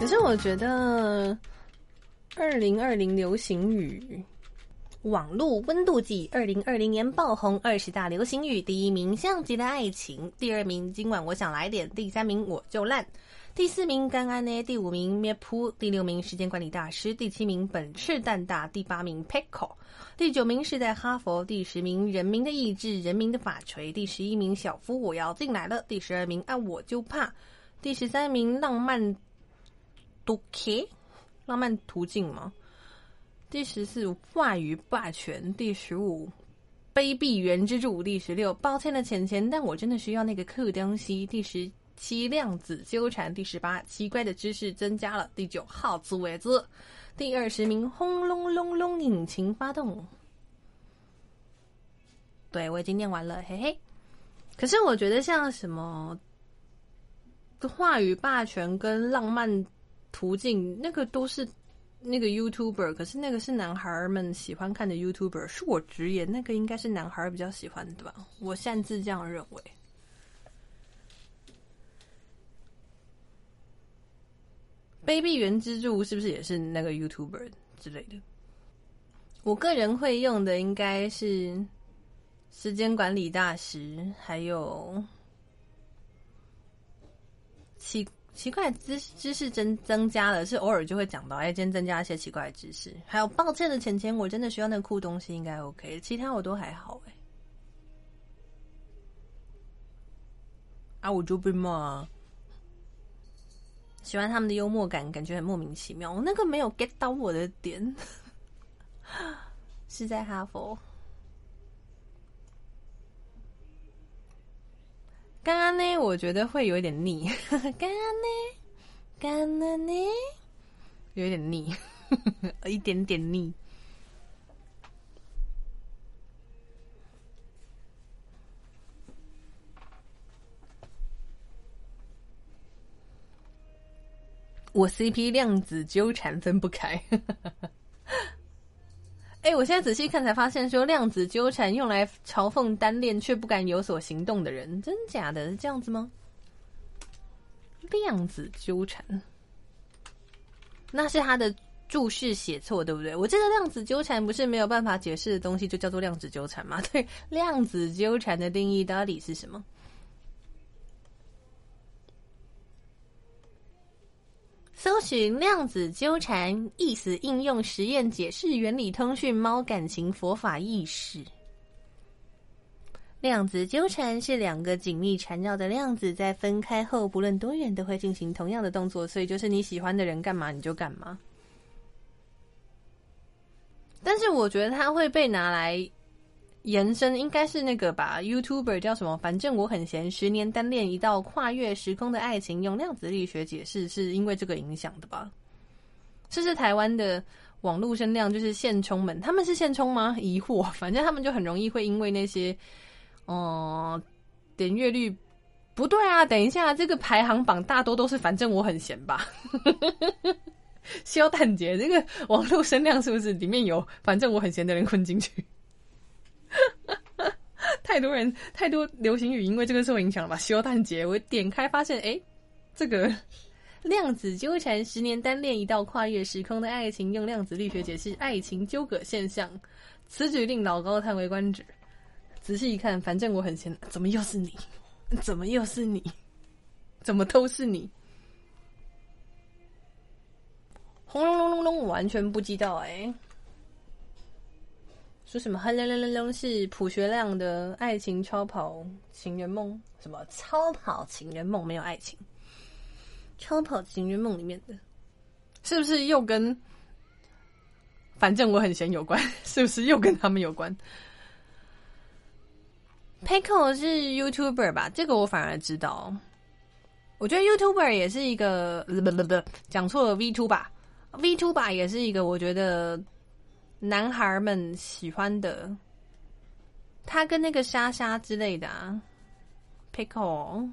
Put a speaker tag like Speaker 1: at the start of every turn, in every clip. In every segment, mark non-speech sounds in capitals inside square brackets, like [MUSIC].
Speaker 1: 可是我觉得，二零二零流行语网络温度计，二零二零年爆红二十大流行语，第一名像极了爱情，第二名今晚我想来点，第三名我就烂，第四名干安呢，第五名咩噗，第六名时间管理大师，第七名本赤蛋大，第八名 Pickle，第九名是在哈佛，第十名人民的意志，人民的法锤，第十一名小夫我要进来了，第十二名啊我就怕，第十三名浪漫。OK，浪漫途径吗？第十四，话语霸权。第十五，卑鄙原之助。第十六，抱歉的钱钱，但我真的需要那个酷东西。第十七，量子纠缠。第十八，奇怪的知识增加了。第九，好自为之。第二十名，轰隆隆隆，引擎发动。对我已经念完了，嘿嘿。可是我觉得像什么话语霸权跟浪漫。途径那个都是那个 YouTuber，可是那个是男孩们喜欢看的 YouTuber，恕我直言，那个应该是男孩比较喜欢的吧，我擅自这样认为。卑鄙原之助是不是也是那个 YouTuber 之类的？我个人会用的应该是时间管理大师，还有七。奇怪知知识增增加了，是偶尔就会讲到，哎，今天增加一些奇怪的知识。还有抱歉的钱钱，我真的需要那个酷东西，应该 OK，其他我都还好哎。啊，我就被骂。喜欢他们的幽默感，感觉很莫名其妙。我那个没有 get 到我的点，[LAUGHS] 是在哈佛。刚刚呢，我觉得会有点腻。[LAUGHS] 刚刚呢，刚刚呢，有点腻，[LAUGHS] 一点点腻。我 CP 量子纠缠分不开。哎，我现在仔细看才发现，说量子纠缠用来嘲讽单恋却不敢有所行动的人，真假的是这样子吗？量子纠缠，那是他的注释写错，对不对？我记得量子纠缠不是没有办法解释的东西，就叫做量子纠缠吗？[LAUGHS] 对，量子纠缠的定义到底是什么？搜寻量子纠缠意思，应用实验解释原理，通讯猫感情佛法意识。量子纠缠是两个紧密缠绕的量子在分开后，不论多远都会进行同样的动作，所以就是你喜欢的人干嘛你就干嘛。但是我觉得它会被拿来。延伸应该是那个吧，YouTuber 叫什么？反正我很闲。十年单恋一道跨越时空的爱情，用量子力学解释，是因为这个影响的吧？这是台湾的网络声量，就是现充们，他们是现充吗？[LAUGHS] 疑惑，反正他们就很容易会因为那些，哦，点阅率不对啊！等一下，这个排行榜大多都是反正我很闲吧？[LAUGHS] 肖蛋姐，这个网络声量是不是里面有反正我很闲的人混进去？[LAUGHS] 太多人太多流行语，因为这个受影响了吧？修蛋节，我点开发现，哎，这个量子纠缠，十年单恋一道跨越时空的爱情，用量子力学解释爱情纠葛现象。此举令老高叹为观止。仔细一看，反正我很闲，怎么又是你？怎么又是你？怎么都是你？轰隆隆隆隆，完全不知道哎。说什么？轰隆隆隆隆是朴学亮的爱情超跑情人梦？什么超跑情人梦没有爱情？超跑情人梦里面的，是不是又跟反正我很闲有关？[LAUGHS] 是不是又跟他们有关？Pickle 是 YouTuber 吧？这个我反而知道。我觉得 YouTuber 也是一个不不不，讲错了 V Two 吧？V Two 吧也是一个，我觉得。男孩们喜欢的，他跟那个莎莎之类的啊，pickle。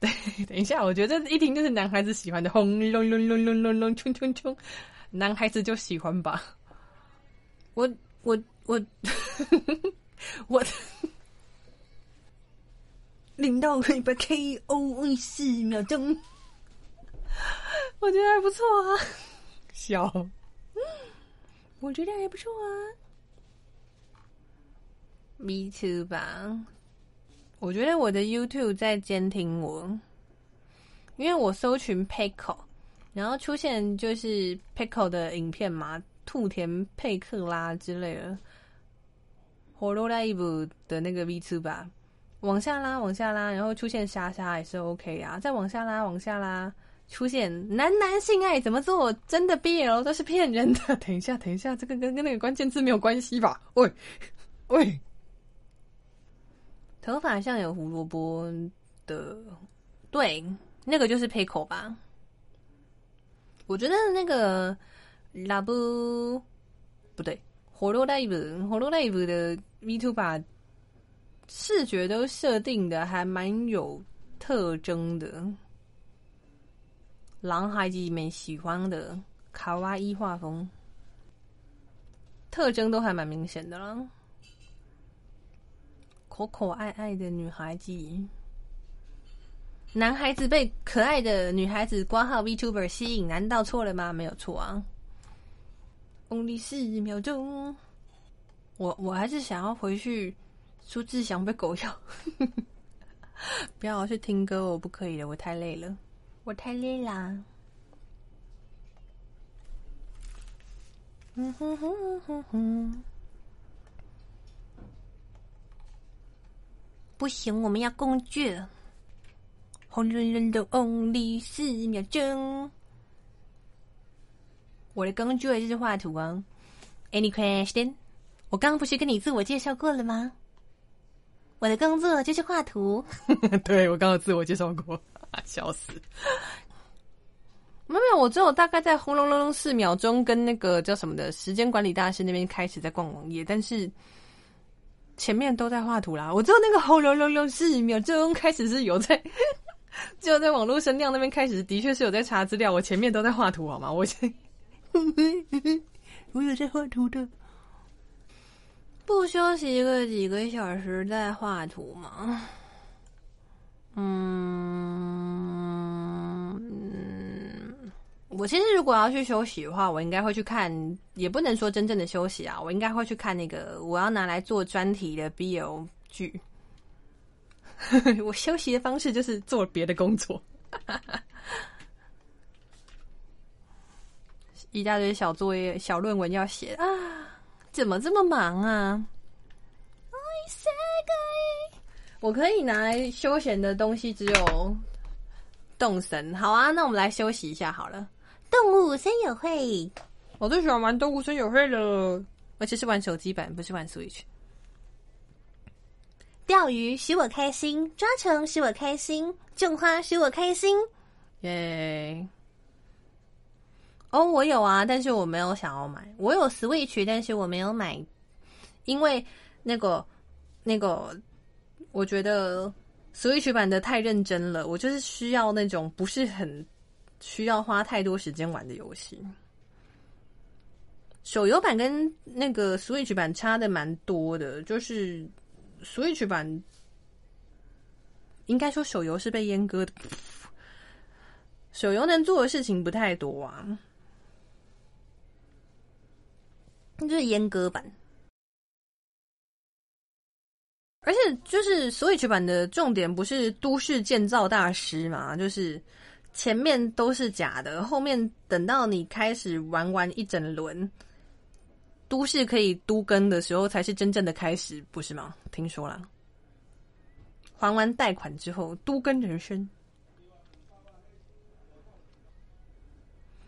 Speaker 1: 对，[LAUGHS] 等一下，我觉得一听就是男孩子喜欢的，轰隆隆隆隆隆隆，冲冲冲，男孩子就喜欢吧。我我我我领到一百 K O 四秒钟。我觉得还不错啊，笑，我觉得还不错啊，Me too 吧。我觉得我的 YouTube 在监听我，因为我搜寻 Pickle，然后出现就是 Pickle 的影片嘛，兔田佩克拉之类的，火罗拉伊布的那个 V 2吧，往下拉，往下拉，然后出现莎莎也是 OK 啊，再往下拉，往下拉，出现男男性爱怎么做？真的 BL 都是骗人的。[LAUGHS] 等一下，等一下，这个跟跟那个关键字没有关系吧？喂，喂。头发像有胡萝卜的，对，那个就是配口吧。我觉得那个拉布不对，火罗拉伊布，火罗拉伊布的 Vtuber 视觉都设定的还蛮有特征的，男孩子们喜欢的卡哇伊画风，特征都还蛮明显的啦。可可爱爱的女孩子，男孩子被可爱的女孩子挂号 Vtuber 吸引，难道错了吗？没有错啊。Only 四秒钟，我我还是想要回去。苏志祥被狗咬，[LAUGHS] 不要去听歌，我不可以了，我太累了，我太累啦。嗯哼哼哼哼。不行，我们要工具。红人人的 only 四秒钟。我的工具就是画图啊。Any question？我刚刚不是跟你自我介绍过了吗？我的工作就是画图。[LAUGHS] 对我刚刚自我介绍过，[LAUGHS] 笑死。没有没有，我只有大概在轰隆隆隆四秒钟，跟那个叫什么的时间管理大师那边开始在逛网页，但是。前面都在画图啦，我只有那个轰隆隆隆四秒钟开始是有在，只有在网络声量那边开始，的确是有在查资料。我前面都在画图，好吗？我先，[LAUGHS] 我有在画图的，不休息个几个小时再画图吗？嗯。我其实如果要去休息的话，我应该会去看，也不能说真正的休息啊，我应该会去看那个我要拿来做专题的 BL 剧。[LAUGHS] 我休息的方式就是做别的工作，[LAUGHS] 一大堆小作业、小论文要写啊，怎么这么忙啊？我可以拿来休闲的东西只有动神，好啊，那我们来休息一下好了。动物森友会，我最喜欢玩动物森友会了，而且是玩手机版，不是玩 Switch。钓鱼使我开心，抓虫使我开心，种花使我开心，耶！哦，我有啊，但是我没有想要买。我有 Switch，但是我没有买，因为那个那个，我觉得 Switch 版的太认真了，我就是需要那种不是很。需要花太多时间玩的游戏，手游版跟那个 Switch 版差的蛮多的。就是 Switch 版，应该说手游是被阉割的，手游能做的事情不太多啊，就是阉割版。而且就是 Switch 版的重点不是都市建造大师嘛，就是。前面都是假的，后面等到你开始玩完一整轮都市可以都更的时候，才是真正的开始，不是吗？听说了，还完贷款之后都更人生，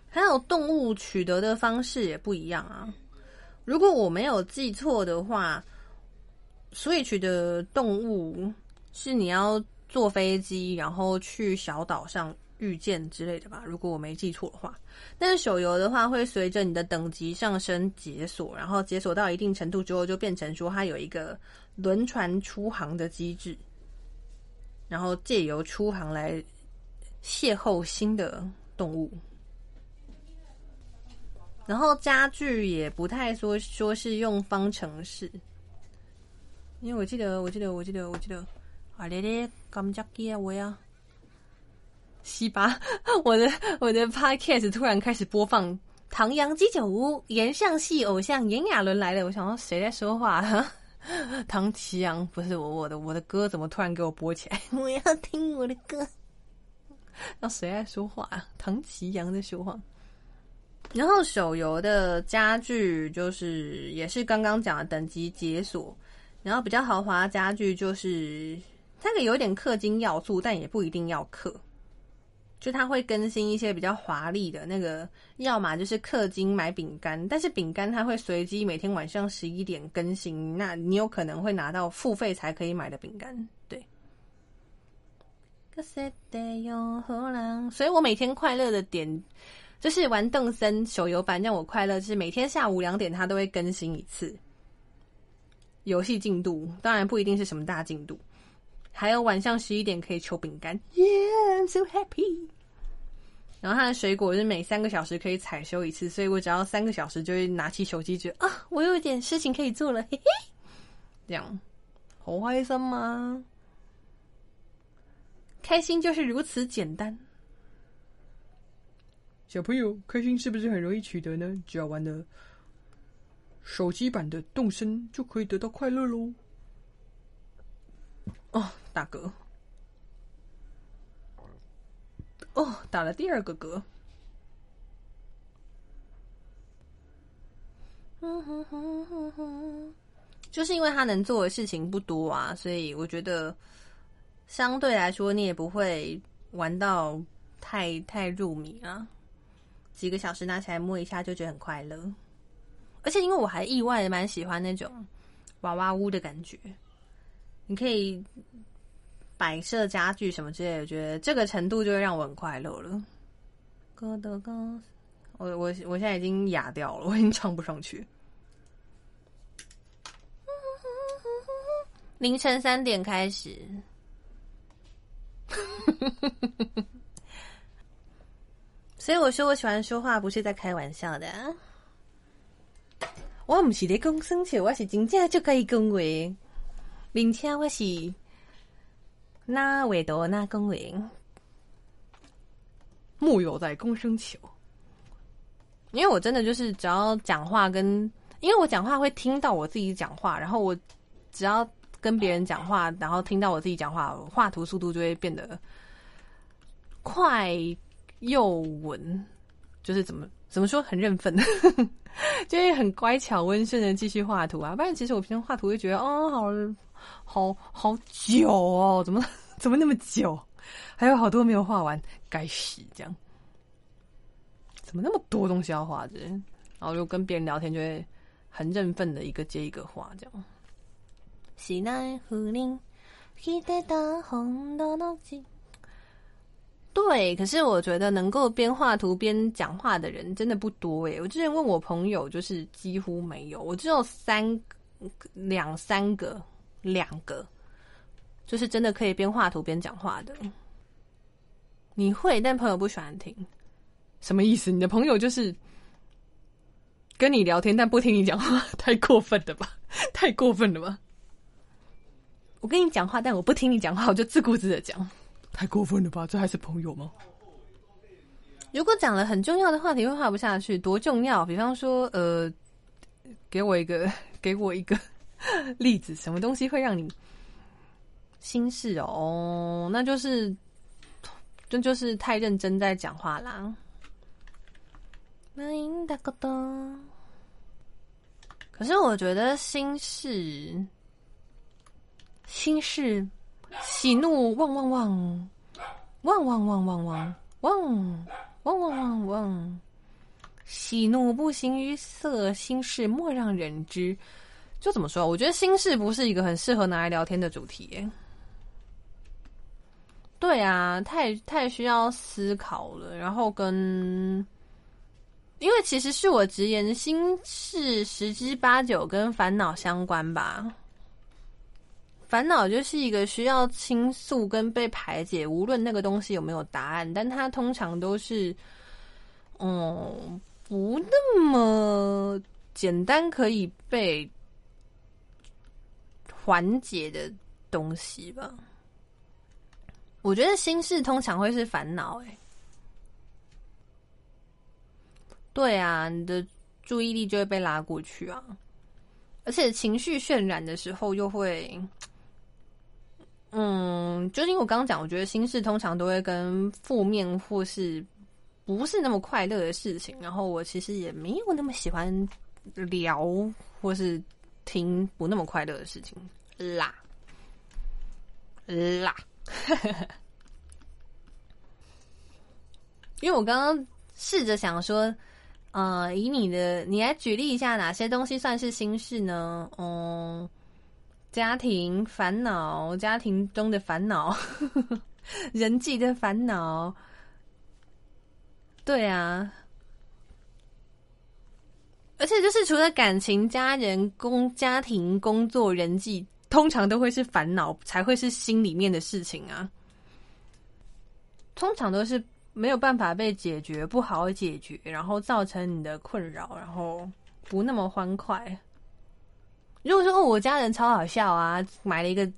Speaker 1: 还有动物取得的方式也不一样啊。如果我没有记错的话，Switch 的动物是你要坐飞机，然后去小岛上。遇见之类的吧，如果我没记错的话。但是手游的话，会随着你的等级上升解锁，然后解锁到一定程度之后，就变成说它有一个轮船出航的机制，然后借由出航来邂逅新的动物。然后家具也不太说说是用方程式，因为我记得，我记得，我记得，我记得，啊咧咧，咁着机啊，我呀。西巴，[LAUGHS] 我的我的 podcast 突然开始播放唐阳鸡酒屋，岩上系偶像炎亚纶来了。我想说谁在说话？[LAUGHS] 唐奇阳不是我，我的我的歌怎么突然给我播起来？[LAUGHS] 我要听我的歌。那谁在说话啊？唐奇阳在说话。然后手游的家具就是也是刚刚讲的等级解锁，然后比较豪华家具就是那个有点氪金要素，但也不一定要氪。就它会更新一些比较华丽的那个，要么就是氪金买饼干，但是饼干它会随机每天晚上十一点更新，那你有可能会拿到付费才可以买的饼干。对，所以我每天快乐的点就是玩邓森手游版让我快乐，是每天下午两点它都会更新一次游戏进度，当然不一定是什么大进度。还有晚上十一点可以求饼干，Yeah，I'm so happy。然后它的水果是每三个小时可以采收一次，所以我只要三个小时就会拿起手机，觉得啊，我有点事情可以做了，嘿嘿，这样好开心吗？开心就是如此简单。小朋友，开心是不是很容易取得呢？只要玩的手机版的动身就可以得到快乐喽。哦。打嗝，哦，打了第二个嗝。嗯哼哼哼哼，就是因为他能做的事情不多啊，所以我觉得相对来说你也不会玩到太太入迷啊。几个小时拿起来摸一下就觉得很快乐，而且因为我还意外的蛮喜欢那种娃娃屋的感觉，你可以。摆设家具什么之类的，我觉得这个程度就会让我很快乐了。歌的歌，我我我现在已经哑掉了，我已经唱不上去。凌晨三点开始，[LAUGHS] 所以我说我喜欢说话，不是在开玩笑的。我不是咧讲生气，我是真正就可以讲话，并且我是。那维多那公园，木有在公生球。因为我真的就是只要讲话跟，因为我讲话会听到我自己讲话，然后我只要跟别人讲话，然后听到我自己讲话，画图速度就会变得快又稳，就是怎么怎么说很认份，[LAUGHS] 就会很乖巧温顺的继续画图啊。不然其实我平常画图会觉得哦好。好好久哦，怎么怎么那么久？[LAUGHS] 还有好多没有画完，该死！这样怎么那么多东西要画着？然后就跟别人聊天，就会很认份的一个接一个画，这样。对，可是我觉得能够边画图边讲话的人真的不多诶。我之前问我朋友，就是几乎没有，我只有三两三个。两个，就是真的可以边画图边讲话的。你会，但朋友不喜欢听，什么意思？你的朋友就是跟你聊天，但不听你讲话，[LAUGHS] 太过分了吧？太过分了吧？我跟你讲话，但我不听你讲话，我就自顾自的讲，太过分了吧？这还是朋友吗？如果讲了很重要的话题，会画不下去。多重要？比方说，呃，给我一个，[LAUGHS] 给我一个。[LAUGHS] 例子，什么东西会让你心事哦？那就是，这就是太认真在讲话啦。可是我觉得心事，心事，喜怒旺旺旺，旺旺旺旺旺，旺旺旺旺，喜怒不形于色，心事莫让人知。就怎么说？我觉得心事不是一个很适合拿来聊天的主题。对啊，太太需要思考了。然后跟，因为其实是我直言，心事十之八九跟烦恼相关吧。烦恼就是一个需要倾诉跟被排解，无论那个东西有没有答案，但它通常都是，嗯，不那么简单可以被。缓解的东西吧，我觉得心事通常会是烦恼，哎，对啊，你的注意力就会被拉过去啊，而且情绪渲染的时候又会，嗯，就因为我刚刚讲，我觉得心事通常都会跟负面或是不是那么快乐的事情，然后我其实也没有那么喜欢聊或是听不那么快乐的事情啦。啦，因为我刚刚试着想说，呃，以你的你来举例一下，哪些东西算是心事呢？嗯，家庭烦恼，家庭中的烦恼，[LAUGHS] 人际的烦恼，对啊，而且就是除了感情、家人、工、家庭、工作、人际。通常都会是烦恼，才会是心里面的事情啊。通常都是没有办法被解决，不好解决，然后造成你的困扰，然后不那么欢快。如果说我家人超好笑啊，买了一个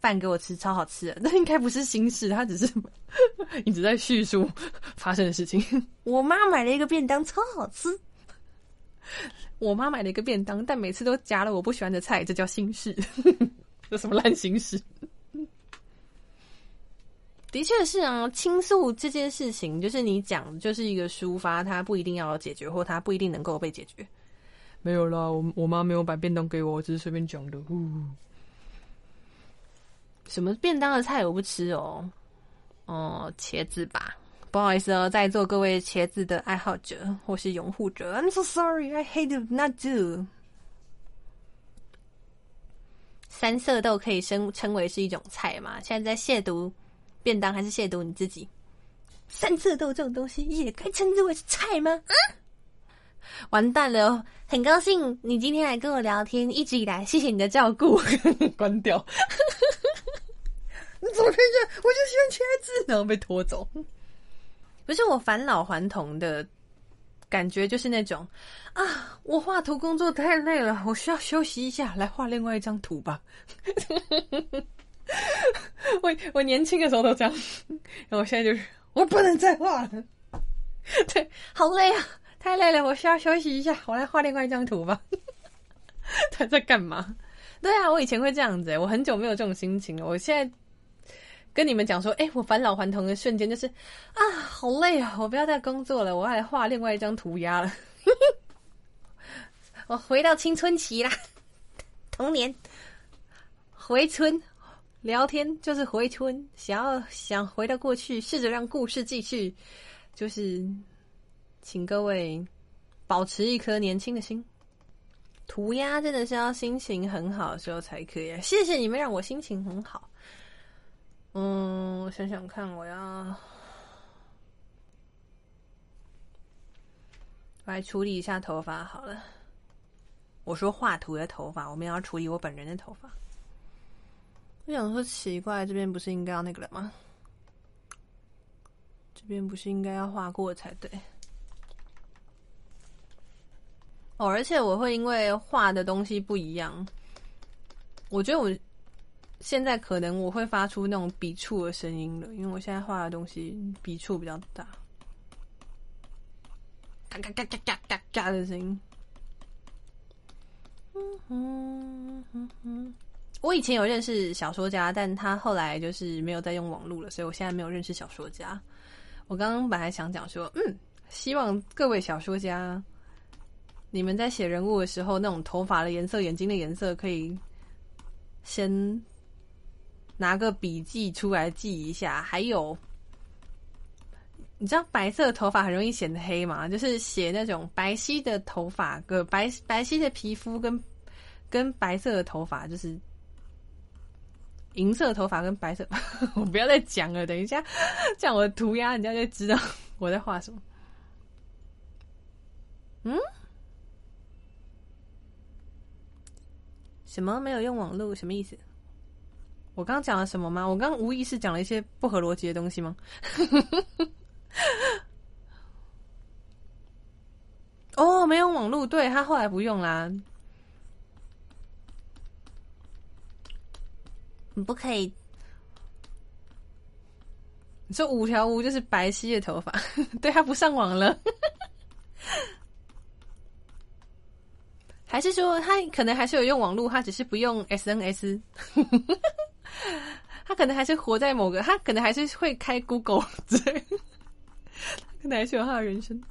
Speaker 1: 饭给我吃，超好吃，[LAUGHS] 那应该不是心事，他只是 [LAUGHS] 一直在叙述 [LAUGHS] 发生的事情。我妈买了一个便当，超好吃。我妈买了一个便当，但每次都夹了我不喜欢的菜，这叫心事。这什么烂心事？的确是啊，倾诉这件事情，就是你讲，就是一个抒发，它不一定要解决，或它不一定能够被解决。没有啦，我我妈没有买便当给我，只是随便讲的。什么便当的菜我不吃哦，哦，茄子吧。不好意思哦，在座各位茄子的爱好者或是拥护者，I'm so sorry, I hate not do。三色豆可以称称为是一种菜吗？现在在亵渎便当，还是亵渎你自己？三色豆这种东西也该称之为是菜吗？啊！完蛋了，很高兴你今天来跟我聊天，一直以来谢谢你的照顾。[LAUGHS] 关掉。[LAUGHS] 你怎么可以这样？我就喜欢茄子，然后被拖走。不是我返老还童的感觉，就是那种啊，我画图工作太累了，我需要休息一下，来画另外一张图吧。[LAUGHS] 我我年轻的时候都这样，然后我现在就是我不能再画了，对，好累啊，太累了，我需要休息一下，我来画另外一张图吧。[LAUGHS] 他在干嘛？对啊，我以前会这样子，我很久没有这种心情了，我现在。跟你们讲说，哎，我返老还童的瞬间就是啊，好累啊！我不要再工作了，我要来画另外一张涂鸦了。[LAUGHS] 我回到青春期啦，童年回春聊天就是回春，想要想回到过去，试着让故事继续，就是请各位保持一颗年轻的心。涂鸦真的是要心情很好的时候才可以，谢谢你们让我心情很好。嗯，我想想看，我要来处理一下头发好了。我说画图的头发，我们要处理我本人的头发。我想说，奇怪，这边不是应该要那个了吗？这边不是应该要画过才对？哦，而且我会因为画的东西不一样，我觉得我。现在可能我会发出那种笔触的声音了，因为我现在画的东西笔触比较大，嘎嘎嘎嘎嘎嘎嘎的声音。嗯哼哼我以前有认识小说家，但他后来就是没有再用网络了，所以我现在没有认识小说家。我刚刚本来想讲说，嗯，希望各位小说家，你们在写人物的时候，那种头发的颜色、眼睛的颜色，可以先。拿个笔记出来记一下。还有，你知道白色的头发很容易显得黑吗？就是写那种白皙的头发，个白白皙的皮肤跟跟白色的头发，就是银色头发跟白色。[LAUGHS] 我不要再讲了，等一下讲我的涂鸦，人家就知道我在画什么。嗯？什么没有用网络？什么意思？我刚刚讲了什么吗？我刚刚无意识讲了一些不合逻辑的东西吗？[LAUGHS] 哦，没有网络，对他后来不用啦。你不可以，你说五条悟就是白皙的头发，[LAUGHS] 对他不上网了，还是说他可能还是有用网络，他只是不用 SNS，[LAUGHS] 他可能还是活在某个，他可能还是会开 Google [LAUGHS] 之类，可能还是有他的人生。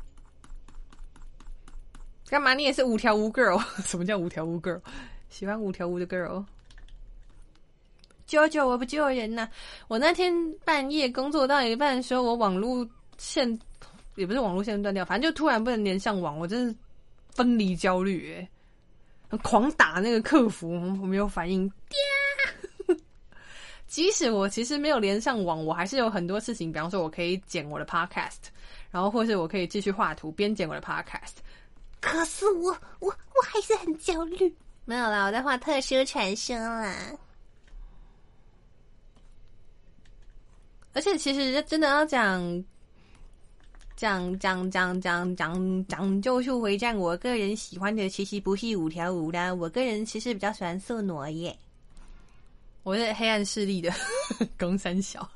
Speaker 1: 干嘛？你也是五条悟 girl？[LAUGHS] 什么叫五条悟 girl？喜欢五条悟的 girl？救救我不救人呐！我那天半夜工作到一半的时候，我网络线也不是网络线断掉，反正就突然不能连上网，我真是分离焦虑哎，狂打那个客服，我没有反应。[LAUGHS] 即使我其实没有连上网，我还是有很多事情，比方说我可以剪我的 podcast，然后或是我可以继续画图边剪我的 podcast。可是我我我还是很焦虑。没有啦，我在画特殊传说啦。而且其实真的要讲讲讲讲讲讲讲就是回战，我个人喜欢的其实不是五条悟啦，我个人其实比较喜欢色挪耶。我是黑暗势力的 [LAUGHS] 公三小，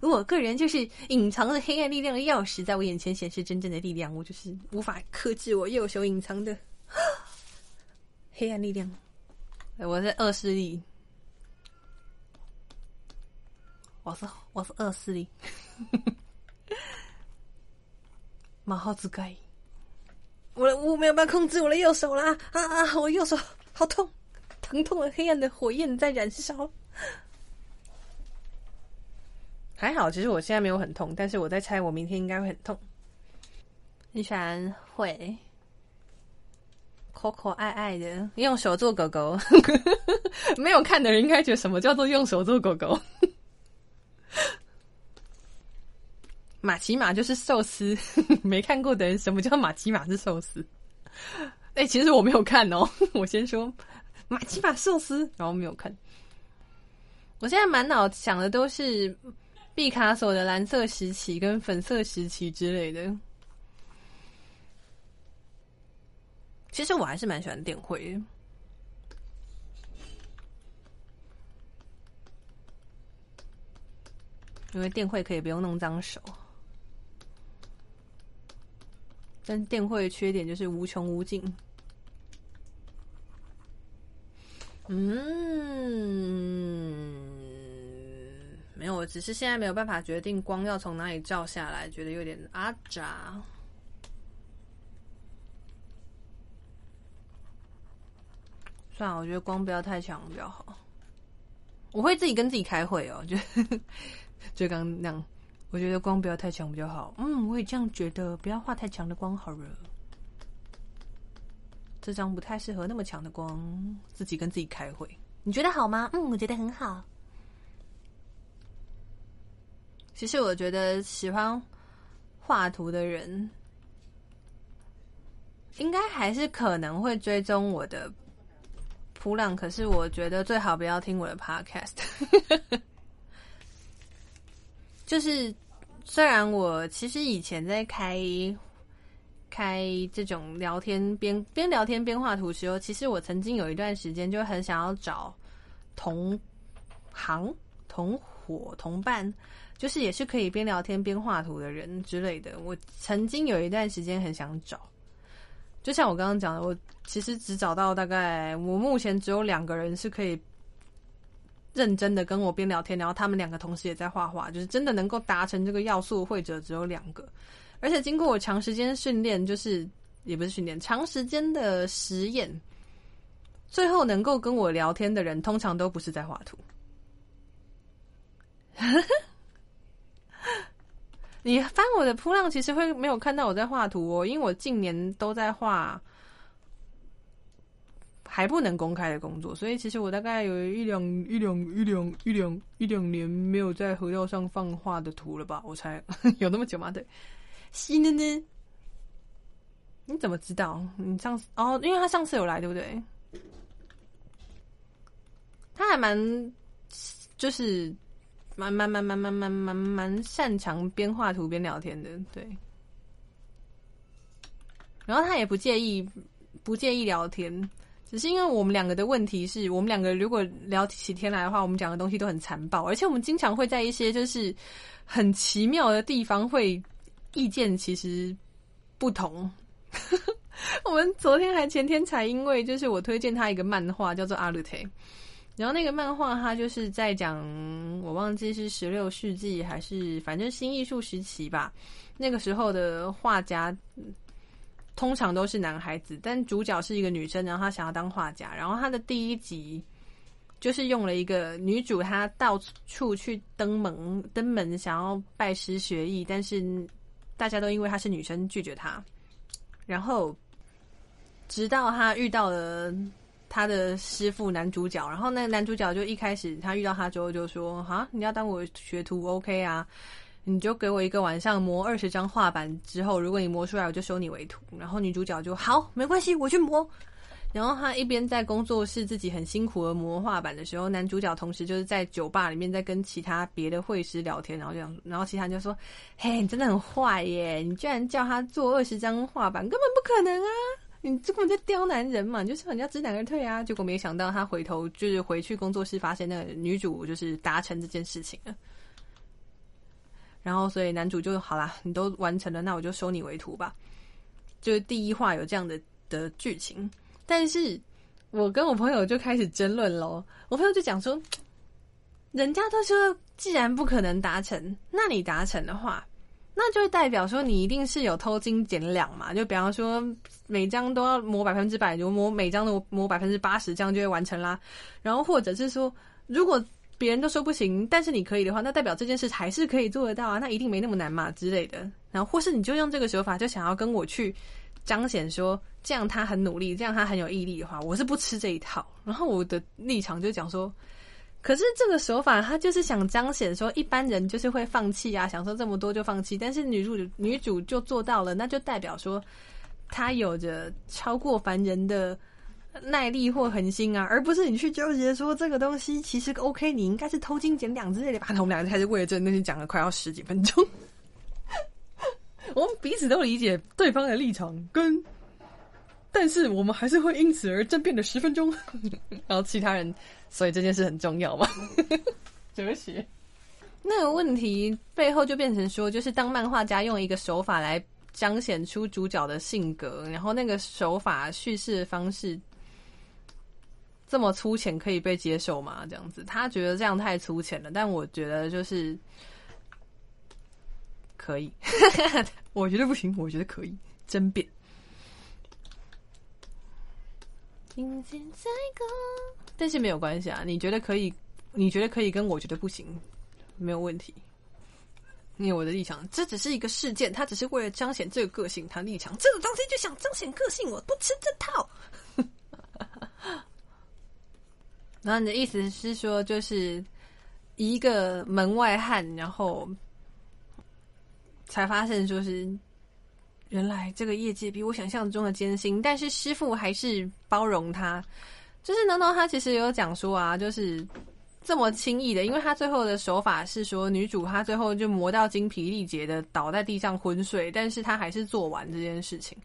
Speaker 1: 我个人就是隐藏着黑暗力量的钥匙，在我眼前显示真正的力量，我就是无法克制我右手隐藏的 [GASPS] 黑暗力量。我是恶势力。我是我是恶势力，马号之盖，我的我没有办法控制我的右手啦！啊啊，我右手好痛，疼痛的黑暗的火焰在燃烧。还好，其实我现在没有很痛，但是我在猜，我明天应该会很痛。你喜欢会可可爱爱的用手做狗狗，[LAUGHS] 没有看的人应该觉得什么叫做用手做狗狗？马奇马就是寿司，[LAUGHS] 没看过的人，什么叫马奇马是寿司？哎，其实我没有看哦。[LAUGHS] 我先说马奇马寿司，然后没有看。我现在满脑想的都是毕卡索的蓝色时期跟粉色时期之类的。其实我还是蛮喜欢电绘的。因为电绘可以不用弄脏手，但电绘的缺点就是无穷无尽。嗯，没有，只是现在没有办法决定光要从哪里照下来，觉得有点阿扎。算了，我觉得光不要太强比较好。我会自己跟自己开会哦，就。[LAUGHS] 就刚那样，我觉得光不要太强比较好。嗯，我也这样觉得，不要画太强的光好了。这张不太适合那么强的光，自己跟自己开会。你觉得好吗？嗯，我觉得很好。其实我觉得喜欢画图的人，应该还是可能会追踪我的普朗。可是我觉得最好不要听我的 podcast。就是，虽然我其实以前在开开这种聊天边边聊天边画图时候，其实我曾经有一段时间就很想要找同行、同伙、同伴，就是也是可以边聊天边画图的人之类的。我曾经有一段时间很想找，就像我刚刚讲的，我其实只找到大概我目前只有两个人是可以。认真的跟我边聊天，然后他们两个同时也在画画，就是真的能够达成这个要素会者只有两个，而且经过我长时间训练，就是也不是训练，长时间的实验，最后能够跟我聊天的人，通常都不是在画图。[LAUGHS] 你翻我的铺浪，其实会没有看到我在画图哦，因为我近年都在画。还不能公开的工作，所以其实我大概有一两一两一两一两一两年没有在河道上放画的图了吧？我猜 [LAUGHS] 有那么久吗？对，西呢呢？你怎么知道？你上次哦，因为他上次有来，对不对？他还蛮就是蛮蛮蛮蛮蛮蛮蛮蛮擅长边画图边聊天的，对。然后他也不介意不介意聊天。只是因为我们两个的问题是我们两个如果聊起天来的话，我们讲的东西都很残暴，而且我们经常会在一些就是很奇妙的地方会意见其实不同。[LAUGHS] 我们昨天还前天才因为就是我推荐他一个漫画叫做《阿鲁特》，然后那个漫画他就是在讲我忘记是十六世纪还是反正新艺术时期吧，那个时候的画家通常都是男孩子，但主角是一个女生，然后她想要当画家，然后他的第一集就是用了一个女主她到处去登门登门想要拜师学艺，但是大家都因为她是女生拒绝她，然后。直到他遇到了他的师傅男主角，然后那个男主角就一开始他遇到他之后就说：“哈，你要当我学徒，OK 啊？你就给我一个晚上磨二十张画板，之后如果你磨出来，我就收你为徒。”然后女主角就好，没关系，我去磨。然后他一边在工作室自己很辛苦的磨画板的时候，男主角同时就是在酒吧里面在跟其他别的会师聊天，然后这样，然后其他人就说：“嘿，你真的很坏耶！你居然叫他做二十张画板，根本不可能啊！”你这根本在刁难人嘛，就是人家知难而退啊。结果没想到他回头就是回去工作室，发现那个女主就是达成这件事情了。然后所以男主就好啦，你都完成了，那我就收你为徒吧。就是第一话有这样的的剧情，但是我跟我朋友就开始争论喽。我朋友就讲说，人家都说既然不可能达成，那你达成的话。那就代表说你一定是有偷斤减两嘛？就比方说每张都要磨百分之百，就磨每张都磨百分之八十，这样就会完成啦。然后或者是说，如果别人都说不行，但是你可以的话，那代表这件事还是可以做得到啊。那一定没那么难嘛之类的。然后或是你就用这个手法，就想要跟我去彰显说，这样他很努力，这样他很有毅力的话，我是不吃这一套。然后我的立场就讲说。可是这个手法，他就是想彰显说，一般人就是会放弃啊，享受这么多就放弃。但是女主女主就做到了，那就代表说，她有着超过凡人的耐力或恒心啊，而不是你去纠结说这个东西其实 OK，你应该是偷斤减两之类的吧？[LAUGHS] 那我们两个开始为了这东西讲了快要十几分钟，[LAUGHS] 我们彼此都理解对方的立场，跟但是我们还是会因此而争辩了十分钟，[LAUGHS] 然后其他人。所以这件事很重要嘛？哲学那个问题背后就变成说，就是当漫画家用一个手法来彰显出主角的性格，然后那个手法叙事的方式这么粗浅，可以被接受吗？这样子，他觉得这样太粗浅了，但我觉得就是可以。[LAUGHS] 我觉得不行，我觉得可以争辩。听见在歌，但是没有关系啊。你觉得可以？你觉得可以？跟我觉得不行，没有问题。因为我的立场，这只是一个事件，他只是为了彰显这个个性。他立场这个东西就想彰显个性，我不吃这套。然后你的意思是说，就是一个门外汉，然后才发现，就是。原来这个业界比我想象中的艰辛，但是师傅还是包容他。就是难道他其实有讲说啊，就是这么轻易的？因为他最后的手法是说，女主她最后就磨到精疲力竭的倒在地上昏睡，但是他还是做完这件事情。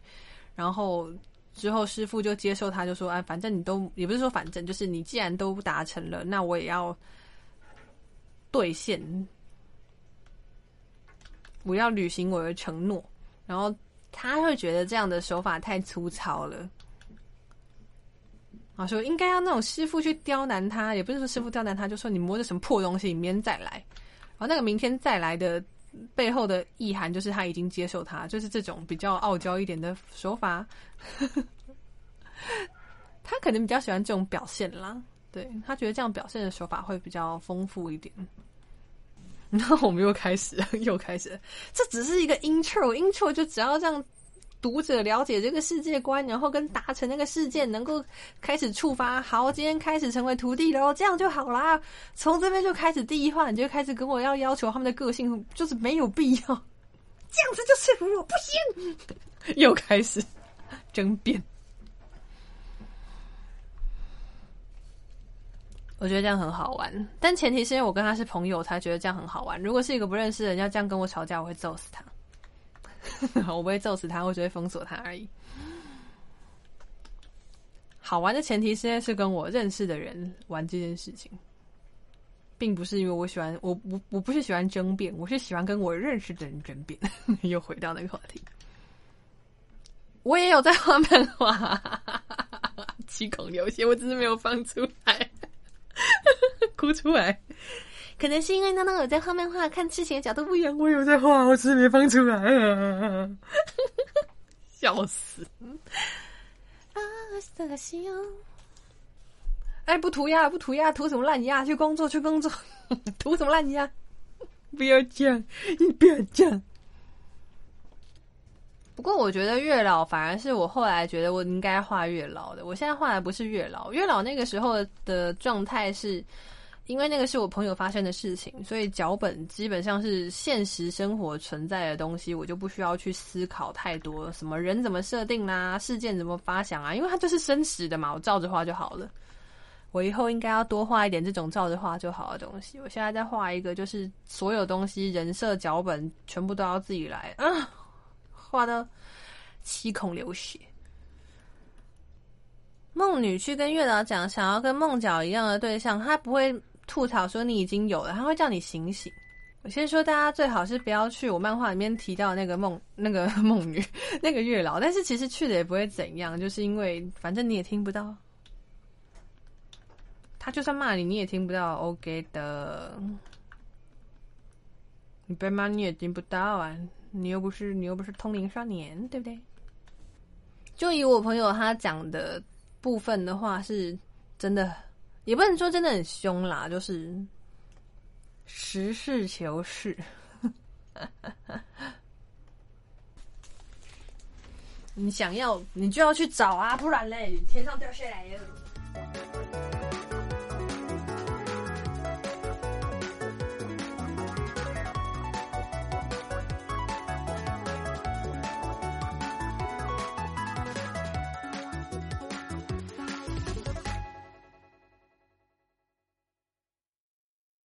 Speaker 1: 然后之后师傅就接受他，就说：“哎，反正你都也不是说反正，就是你既然都达成了，那我也要兑现，我要履行我的承诺。”然后。他会觉得这样的手法太粗糙了，啊，说应该要那种师傅去刁难他，也不是说师傅刁难他，就说你摸着什么破东西，明天再来。然后那个明天再来的背后的意涵，就是他已经接受他，就是这种比较傲娇一点的手法。[LAUGHS] 他可能比较喜欢这种表现啦，对他觉得这样表现的手法会比较丰富一点。[LAUGHS] 然后我们又开始，又开始，这只是一个 intro，intro 就只要这样读者了解这个世界观，然后跟达成那个事件，能够开始触发。好，今天开始成为徒弟喽，这样就好啦。从这边就开始第一话，你就开始跟我要要求他们的个性，就是没有必要，这样子就说服我不行。又开始 [LAUGHS] 争辩。我觉得这样很好玩，但前提是因为我跟他是朋友，才觉得这样很好玩。如果是一个不认识的人要这样跟我吵架，我会揍死他。[LAUGHS] 我不会揍死他，我只会封锁他而已。好玩的前提现在是跟我认识的人玩这件事情，并不是因为我喜欢我我我不是喜欢争辩，我是喜欢跟我认识的人争辩。[LAUGHS] 又回到那个话题，我也有在画漫画，七孔流血，我只是没有放出来，[LAUGHS] 哭出来。可能是因为娜娜有在画漫画，看事情的角度不一样。我有在画，我只是没放出来。笑死！[LAUGHS] 啊，色西哦！哎，不涂鸦，不涂鸦，涂什么烂鸦？去工作，去工作，[LAUGHS] 涂什么烂鸦？不要样，你不要样。不过，我觉得月老反而是我后来觉得我应该画月老的。我现在画的不是月老，月老那个时候的状态是。因为那个是我朋友发生的事情，所以脚本基本上是现实生活存在的东西，我就不需要去思考太多，什么人怎么设定啦，事件怎么发想啊，因为它就是真实的嘛，我照着画就好了。我以后应该要多画一点这种照着画就好的东西。我现在在画一个，就是所有东西人设脚本全部都要自己来啊，画的七孔流血。梦女去跟月老讲，想要跟梦角一样的对象，他不会。吐槽说你已经有了，他会叫你醒醒。我先说，大家最好是不要去我漫画里面提到那个梦、那个梦女、[LAUGHS] 那个月老。但是其实去的也不会怎样，就是因为反正你也听不到，他就算骂你，你也听不到。OK 的，你被骂你也听不到啊，你又不是你又不是通灵少年，对不对？就以我朋友他讲的部分的话，是真的。也不能说真的很凶啦，就是实事求是。[LAUGHS] 你想要，你就要去找啊，不然嘞，天上掉下来